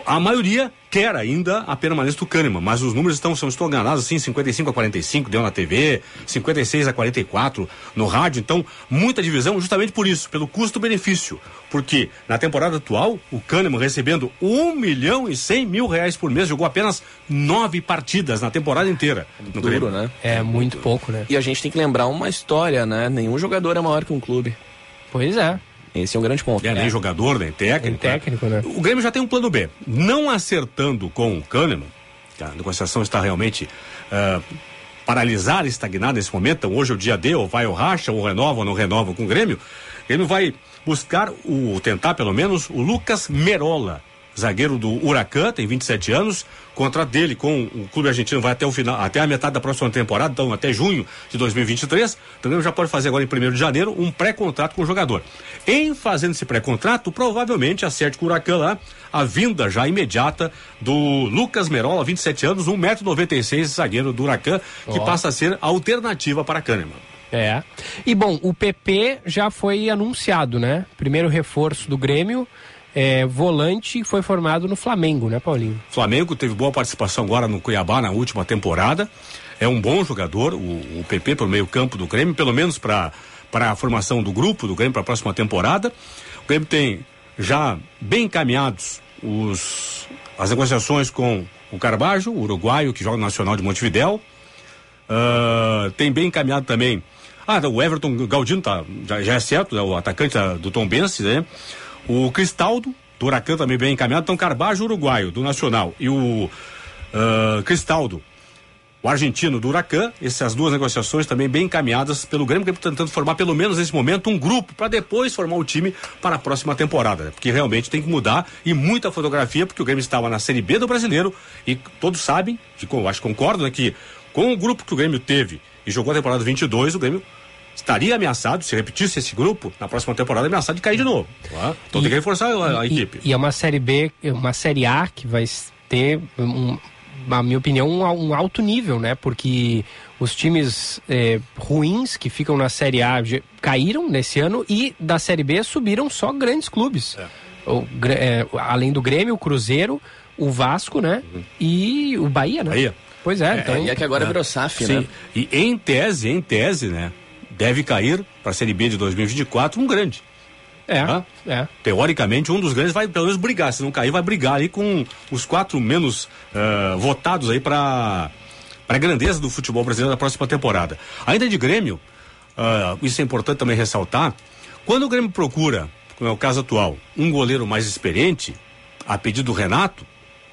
A maioria quer ainda a permanência do Kahneman, mas os números estão, estou enganados, assim, 55 a 45 deu na TV, 56 a 44 no rádio, então muita divisão justamente por isso, pelo custo-benefício. Porque na temporada atual, o Kahneman recebendo 1 milhão e 100 mil reais por mês, jogou apenas nove partidas na temporada inteira. No Duro, Grêmio. né? É muito pouco, né? E a gente tem que lembrar uma história, né? Nenhum jogador é maior que um clube. Pois é. Esse é um grande ponto. É, nem jogador, nem técnico. técnico, né? O Grêmio já tem um plano B. Não acertando com o Kahneman, que a negociação está realmente ah, paralisada, estagnada nesse momento. Então, hoje é o dia D, ou vai ou racha, ou renova ou não renova com o Grêmio. Ele vai buscar, o tentar pelo menos, o Lucas Merola, zagueiro do Huracan, tem 27 anos. O contrato dele com o clube argentino vai até o final, até a metade da próxima temporada, então até junho de 2023. Então o Grêmio já pode fazer agora em 1 de janeiro um pré-contrato com o jogador. Em fazendo esse pré-contrato, provavelmente acerte com o Huracan lá a vinda já imediata do Lucas Merola, 27 anos, 1,96m, zagueiro do Huracan, que Ó. passa a ser a alternativa para Kahneman. É. E bom, o PP já foi anunciado, né? Primeiro reforço do Grêmio. É, volante foi formado no Flamengo, né, Paulinho? Flamengo teve boa participação agora no Cuiabá na última temporada. É um bom jogador, o, o PP pelo meio-campo do Grêmio, pelo menos para a formação do grupo do Grêmio para a próxima temporada. O Grêmio tem já bem encaminhados os, as negociações com o Carbajo, o uruguaio que joga no Nacional de Montevidéu. Uh, tem bem encaminhado também. Ah, o Everton Galdino tá, já, já é certo, é o atacante da, do Tom Bense, né? O Cristaldo, do Huracan também bem encaminhado. Então, Carbajo, uruguaio, do Nacional. E o uh, Cristaldo, o argentino do Huracan, essas duas negociações também bem encaminhadas pelo Grêmio, que tentando formar pelo menos nesse momento um grupo para depois formar o time para a próxima temporada, né? porque realmente tem que mudar e muita fotografia, porque o Grêmio estava na Série B do Brasileiro e todos sabem, acho que concordam, né, que com o grupo que o Grêmio teve e jogou a temporada 22, o Grêmio estaria ameaçado, se repetisse esse grupo, na próxima temporada ameaçado de cair de novo. Então e, tem que reforçar a, a e, equipe. E é uma Série B, uma Série A que vai ter um, na minha opinião, um, um, alto nível, né? Porque os times é, ruins que ficam na Série A caíram nesse ano e da Série B subiram só grandes clubes. É. O, é, além do Grêmio, o Cruzeiro, o Vasco, né? Uhum. E o Bahia, né? Bahia. Pois é, então. E é que agora é. virou SAF, Sim. né? E em tese, em tese, né? Deve cair para a Série B de 2024 um grande. É, é. Teoricamente, um dos grandes vai pelo menos brigar. Se não cair, vai brigar aí com os quatro menos uh, votados aí para a grandeza do futebol brasileiro da próxima temporada. Ainda de Grêmio, uh, isso é importante também ressaltar. Quando o Grêmio procura, como é o caso atual, um goleiro mais experiente, a pedido do Renato,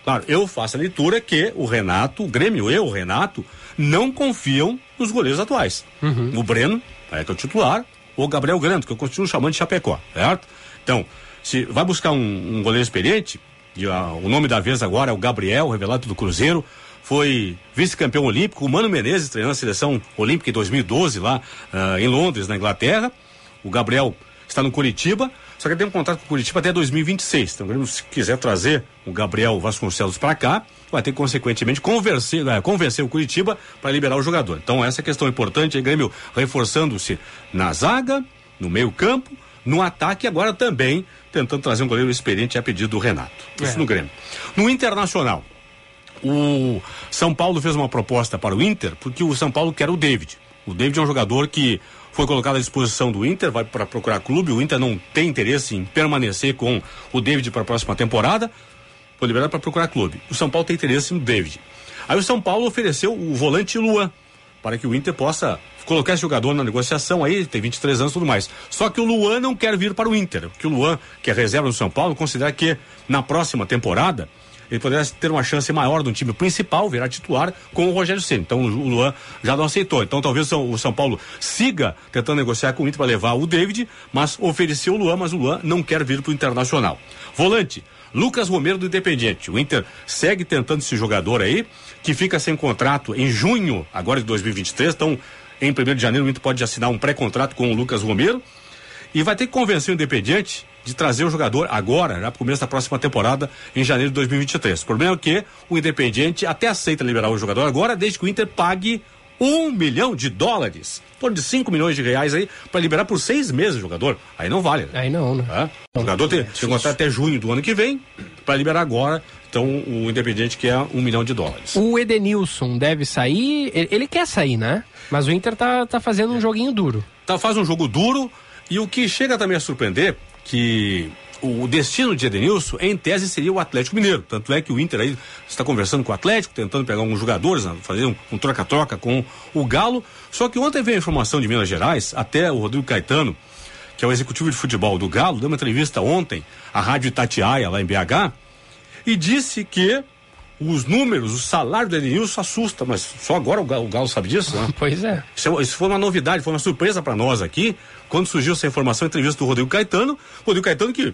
claro, eu faço a leitura que o Renato, o Grêmio, eu, o Renato, não confiam nos goleiros atuais. Uhum. O Breno, é que é o titular, ou Gabriel Grande, que eu continuo chamando de Chapecó, certo? Então, se vai buscar um, um goleiro experiente, e, o nome da vez agora é o Gabriel, revelado pelo Cruzeiro, foi vice-campeão olímpico, o Mano Menezes treinando a seleção olímpica em 2012 lá uh, em Londres, na Inglaterra. O Gabriel está no Curitiba, só que ele tem um contrato com o Curitiba até 2026. Então, se quiser trazer o Gabriel Vasconcelos para cá, vai ter consequentemente convencer, uh, convencer o Curitiba para liberar o jogador. Então, essa é a questão importante. O Grêmio reforçando-se na zaga, no meio-campo, no ataque, agora também tentando trazer um goleiro experiente a pedido do Renato. Isso é. no Grêmio. No Internacional, o São Paulo fez uma proposta para o Inter, porque o São Paulo quer o David. O David é um jogador que foi colocado à disposição do Inter, vai para procurar clube. O Inter não tem interesse em permanecer com o David para a próxima temporada. Foi liberado para procurar clube. O São Paulo tem interesse no David. Aí o São Paulo ofereceu o volante Luan para que o Inter possa colocar esse jogador na negociação aí, tem 23 anos e tudo mais. Só que o Luan não quer vir para o Inter, porque o Luan, que é reserva do São Paulo, considera que na próxima temporada ele poderia ter uma chance maior no time principal, virar titular com o Rogério Ceni. Então o Luan já não aceitou. Então talvez o São Paulo siga tentando negociar com o Inter para levar o David, mas ofereceu o Luan, mas o Luan não quer vir para o Internacional. Volante, Lucas Romero do Independiente. O Inter segue tentando esse jogador aí, que fica sem contrato em junho, agora de 2023. Então, em 1 de janeiro, o Inter pode assinar um pré-contrato com o Lucas Romero. E vai ter que convencer o Independiente de trazer o jogador agora, já para o começo da próxima temporada, em janeiro de 2023. O problema é que o Independiente até aceita liberar o jogador agora, desde que o Inter pague um milhão de dólares, em torno de 5 milhões de reais aí, para liberar por seis meses o jogador. Aí não vale. Né? Aí não, né? É? O jogador tem, que contrato até junho do ano que vem, para liberar agora. Então, o Independente quer um milhão de dólares. O Edenilson deve sair. Ele, ele quer sair, né? Mas o Inter tá, tá fazendo um joguinho duro. Tá, faz um jogo duro. E o que chega também a surpreender, que o destino de Edenilson, em tese, seria o Atlético Mineiro. Tanto é que o Inter aí está conversando com o Atlético, tentando pegar alguns jogadores, né, fazer um troca-troca com o Galo. Só que ontem veio a informação de Minas Gerais, até o Rodrigo Caetano, que é o executivo de futebol do Galo, deu uma entrevista ontem à Rádio Itatiaia, lá em BH, e disse que os números, o salário do Edenilson assusta, mas só agora o Galo, o Galo sabe disso, né? Pois é. Isso, isso, foi uma novidade, foi uma surpresa para nós aqui, quando surgiu essa informação, entrevista do Rodrigo Caetano, Rodrigo Caetano que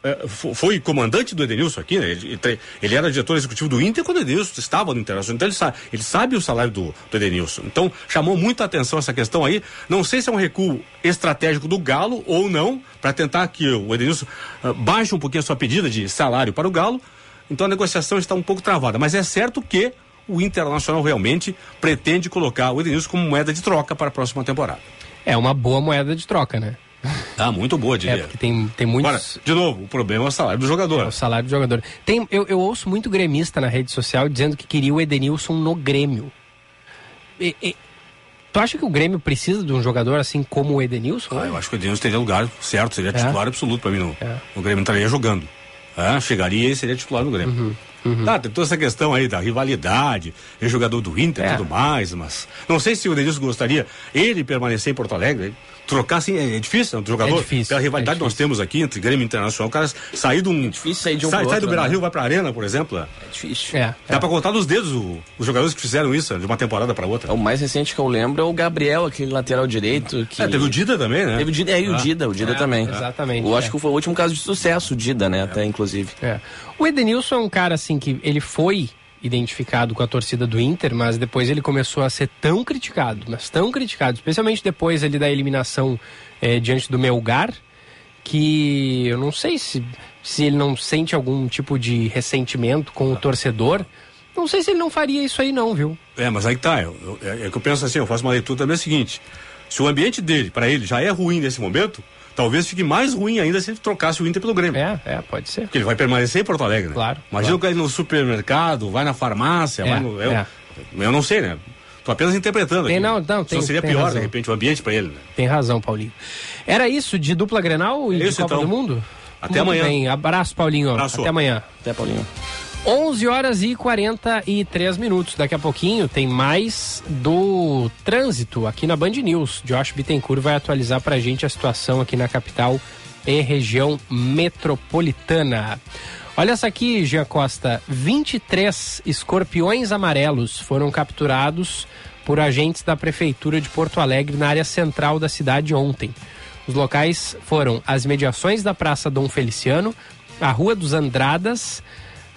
é, foi comandante do Edenilson aqui, né? Ele, ele, era diretor executivo do Inter quando o Edenilson estava no Internacional. Então ele sabe, ele sabe o salário do, do Edenilson. Então chamou muita atenção essa questão aí. Não sei se é um recuo estratégico do Galo ou não, para tentar que o Edenilson uh, baixe um pouquinho a sua pedida de salário para o Galo. Então a negociação está um pouco travada. Mas é certo que o Internacional realmente pretende colocar o Edenilson como moeda de troca para a próxima temporada. É uma boa moeda de troca, né? Ah, muito boa, diria. É, porque tem, tem muitos... Agora, de novo, o problema é o salário do jogador. É o salário do jogador. Tem, eu, eu ouço muito gremista na rede social dizendo que queria o Edenilson no Grêmio. E, e, tu acha que o Grêmio precisa de um jogador assim como o Edenilson? Ah, eu acho que o Edenilson teria lugar certo, seria titular absoluto para mim no, no Grêmio, estaria jogando. Ah, chegaria e seria titular no Grêmio. Uhum. Uhum. Tá, tem toda essa questão aí da rivalidade, é jogador do Inter e É. tudo mais, mas não sei se o Denilson gostaria ele permanecer em Porto Alegre, trocar assim, é, é difícil, né, do jogador, É difícil, pela rivalidade é que nós temos aqui entre Grêmio e Internacional, o cara sair de um... É difícil sair de um sai, pro sai do outro, Beira-Rio, né? vai pra Arena, por exemplo. É difícil. É, Dá pra contar nos dedos o- os jogadores que fizeram isso, de uma temporada pra outra. O mais recente que eu lembro é o Gabriel, aquele lateral direito. Que... É, teve o Dida também, né? Teve o Dida, é, e o Ah. Dida, o Dida É, também. exatamente, Eu é. acho que foi o último caso de sucesso, o Dida, né? Até, inclusive. É. O Edenilson é um cara assim que ele foi identificado com a torcida do Inter, mas depois ele começou a ser tão criticado, mas tão criticado, especialmente depois ali da eliminação eh, diante do Melgar, que eu não sei se, se ele não sente algum tipo de ressentimento com o torcedor. Não sei se ele não faria isso aí não, viu? É, mas aí que tá. Eu, eu- é, é que eu penso assim, eu faço uma leitura também é o seguinte: se o ambiente dele, pra ele, já é ruim nesse momento, talvez fique mais ruim ainda se ele trocasse o Inter pelo Grêmio. É, é, pode ser. Porque ele vai permanecer em Porto Alegre, né? Claro, Imagina o cara ir no supermercado, vai na farmácia, É, vai no. Eu, é. eu não sei, né? Tô apenas interpretando aqui. Tem, não, não, tem- Só seria tem pior, razão. de repente, o ambiente pra ele, né? Tem razão, Paulinho. Era isso de dupla Grenal e de Isso, Copa então. do Mundo? Até Muito amanhã. Bem. Abraço, Paulinho. Abraço. Até amanhã. Até, Paulinho. 11 horas e 43 minutos. Daqui a pouquinho tem mais do trânsito aqui na Band News. Josh Bittencourt vai atualizar pra gente a situação aqui na capital e região metropolitana. Olha essa aqui, Jean Costa. 23 escorpiões amarelos foram capturados por agentes da Prefeitura de Porto Alegre na área central da cidade ontem. Os locais foram as mediações da Praça Dom Feliciano, a Rua dos Andradas,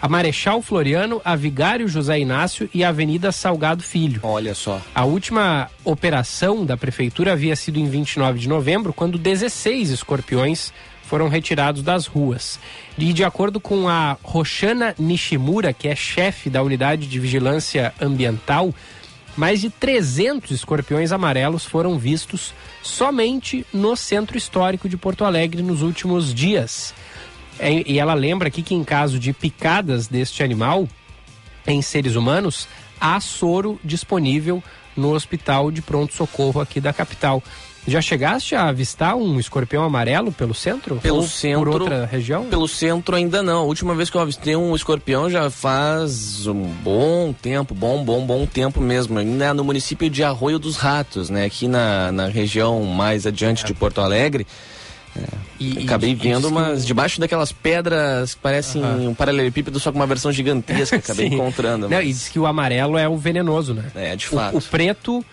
a Marechal Floriano, a Vigário José Inácio e a Avenida Salgado Filho. Olha só. A última operação da prefeitura havia sido em 29 de novembro, quando 16 escorpiões foram retirados das ruas. E de acordo com a Roxana Nishimura, que é chefe da unidade de vigilância ambiental, mais de 300 escorpiões amarelos foram vistos somente no centro histórico de Porto Alegre nos últimos dias. É, E ela lembra aqui que em caso de picadas deste animal em seres humanos, há soro disponível no hospital de pronto-socorro aqui da capital. Já chegaste a avistar um escorpião amarelo pelo centro? Pelo Ou centro. Por outra região? Pelo centro ainda não. A última vez que eu avistei um escorpião já faz um bom tempo, bom, bom, bom tempo mesmo. Ainda é no município de Arroio dos Ratos, né? Aqui na, na região mais adiante de Porto Alegre. E- acabei e- e vendo, que mas o- debaixo daquelas pedras que parecem um paralelepípedo, só com uma versão gigantesca. Acabei encontrando. Não, mas- e diz que o amarelo é o venenoso, né? É, de O- fato. O, preto,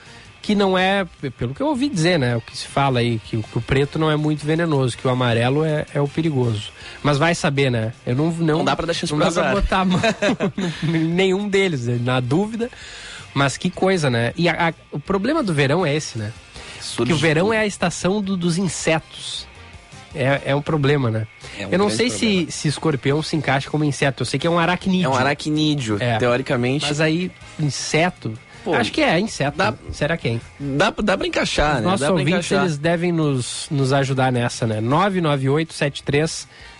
que não é, pelo que eu ouvi dizer, né? O que se fala aí, que, o- que o preto não é muito venenoso, que o amarelo é, é o perigoso. Mas vai saber, né? Eu não, não, Não dá pra dar chance não dá pra botar a mão nenhum deles, né? na dúvida. Mas que coisa, né? E a- a- o problema do verão é esse, né? Que o verão é a estação do- dos insetos. É, é um problema, né? É um eu não sei se, se escorpião se encaixa como inseto. Eu sei que é um aracnídeo. É um aracnídeo, É. teoricamente. Mas aí, inseto. Pô, acho que é inseto. dá- Será que é? Dá, dá pra encaixar, Os né? nossos dá ouvintes, eles devem nos, nos ajudar nessa, né?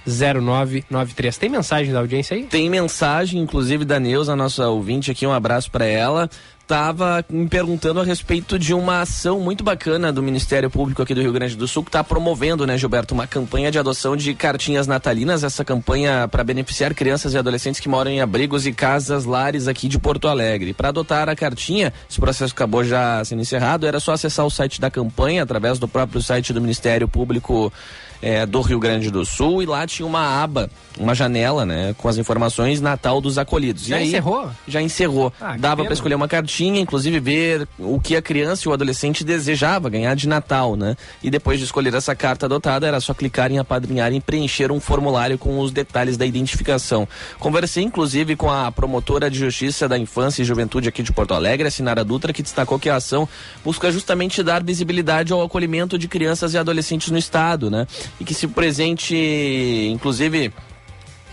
998-730993. Tem mensagem da audiência aí? Tem mensagem, inclusive, da Neuza, nossa ouvinte aqui, um abraço para ela. Tava me perguntando a respeito de uma ação muito bacana do Ministério Público aqui do Rio Grande do Sul, que está promovendo, né, Gilberto, uma campanha de adoção de cartinhas natalinas. Essa campanha para beneficiar crianças e adolescentes que moram em abrigos e casas lares aqui de Porto Alegre. Para adotar a cartinha, esse processo acabou já sendo encerrado, era só acessar o site da campanha, através do próprio site do Ministério Público é, do Rio Grande do Sul, e lá tinha uma aba, uma janela, né, com as informações Natal dos acolhidos. Já e aí, encerrou? Já encerrou. Ah, Dava para escolher uma cartinha, inclusive ver o que a criança e o adolescente desejava ganhar de Natal, né? E depois de escolher essa carta adotada, era só clicar em apadrinhar e preencher um formulário com os detalhes da identificação. Conversei, inclusive, com a promotora de Justiça da Infância e Juventude aqui de Porto Alegre, a Sinara Dutra, que destacou que a ação busca justamente dar visibilidade ao acolhimento de crianças e adolescentes no estado, né? E que se presente, inclusive,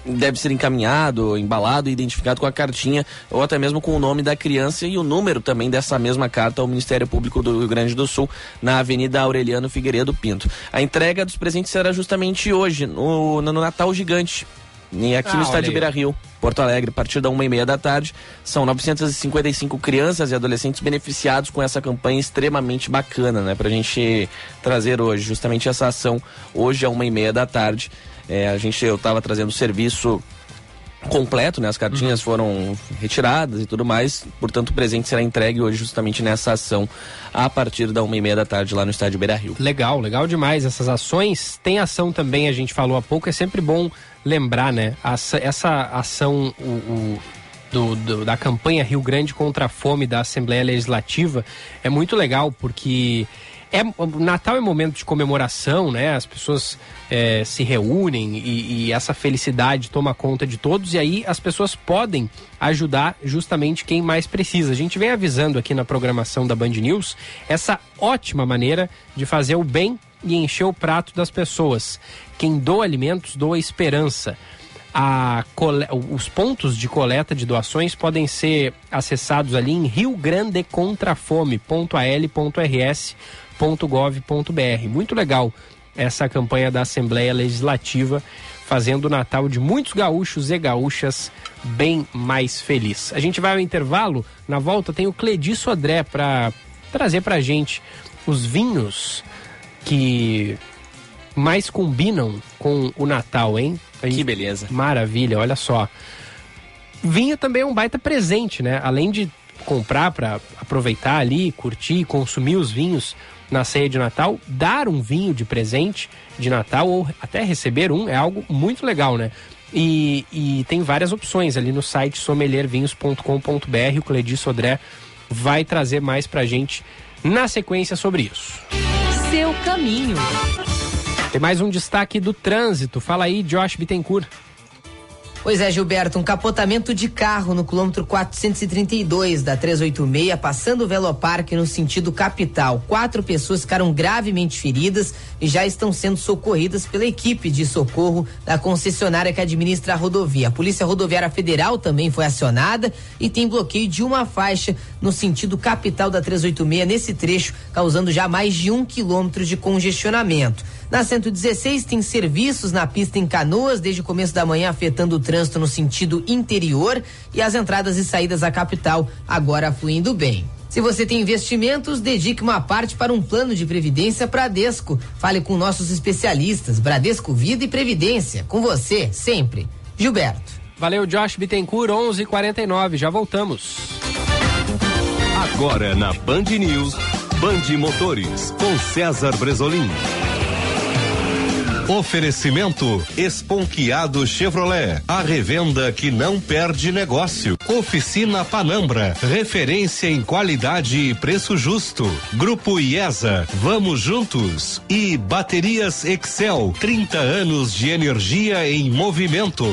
deve ser encaminhado, embalado, identificado com a cartinha ou até mesmo com o nome da criança e o número também dessa mesma carta ao Ministério Público do Rio Grande do Sul, na Avenida Aureliano Figueiredo Pinto. A entrega dos presentes será justamente hoje, no, no Natal Gigante. E aqui ah, no estádio Beira Rio, Porto Alegre, a partir da uma e meia da tarde. São 955 crianças e adolescentes beneficiados com essa campanha extremamente bacana, né? Pra gente trazer hoje, justamente essa ação, hoje a uma e meia da tarde. É, a gente, eu estava trazendo o serviço completo, né? As cartinhas uhum. foram retiradas e tudo mais. Portanto, o presente será entregue hoje justamente nessa ação a partir da uma e meia da tarde lá no estádio Beira Rio. Legal, legal demais essas ações. Tem ação também, a gente falou há pouco, é sempre bom lembrar, né? Essa ação, o, o do, do, da campanha Rio Grande contra a Fome da Assembleia Legislativa é muito legal, porque é, Natal é momento de comemoração, né? As pessoas é, se reúnem e, e, essa felicidade toma conta de todos e aí as pessoas podem ajudar justamente quem mais precisa. A gente vem avisando aqui na programação da Band News essa ótima maneira de fazer o bem e encher o prato das pessoas. Quem doa alimentos doa esperança. Cole... os pontos de coleta de doações podem ser acessados ali em Rio Www.gov.br. Muito legal essa campanha da Assembleia Legislativa fazendo o Natal de muitos gaúchos e gaúchas bem mais feliz. A gente vai ao intervalo, na volta tem o Cledi Sodré para trazer para gente os vinhos que mais combinam com o Natal, hein? Que beleza. Maravilha, olha só. Vinho também é um baita presente, né? Além de comprar para aproveitar ali, curtir, consumir os vinhos, na ceia de Natal, dar um vinho de presente de Natal ou até receber um é algo muito legal, né? E, e tem várias opções ali no site sommeliervinhos.com.br. O Cledi Sodré vai trazer mais pra gente na sequência sobre isso. Seu caminho. Tem mais um destaque do trânsito. Fala aí, Josh Bittencourt. Pois é, Gilberto, um capotamento de carro no quilômetro 432 da 386, passando o Veloparque no sentido capital. Quatro pessoas ficaram gravemente feridas e já estão sendo socorridas pela equipe de socorro da concessionária que administra a rodovia. A Polícia Rodoviária Federal também foi acionada e tem bloqueio de uma faixa no sentido capital da 386 nesse trecho, causando já mais de um quilômetro de congestionamento. Na 116 tem serviços na pista em Canoas desde o começo da manhã afetando o trânsito no sentido interior e as entradas e saídas à capital agora fluindo bem. Se você tem investimentos, dedique uma parte para um plano de previdência Bradesco. Fale com nossos especialistas, Bradesco Vida e Previdência. Com você, sempre. Gilberto. Valeu, Josh Bittencourt, 11:49. Já voltamos. Agora na Band News, Band Motores, com César Bresolim. Oferecimento Esponquiado Chevrolet, a revenda que não perde negócio. Oficina Panambra, referência em qualidade e preço justo. Grupo IESA, vamos juntos. E Baterias Excel, 30 anos de energia em movimento.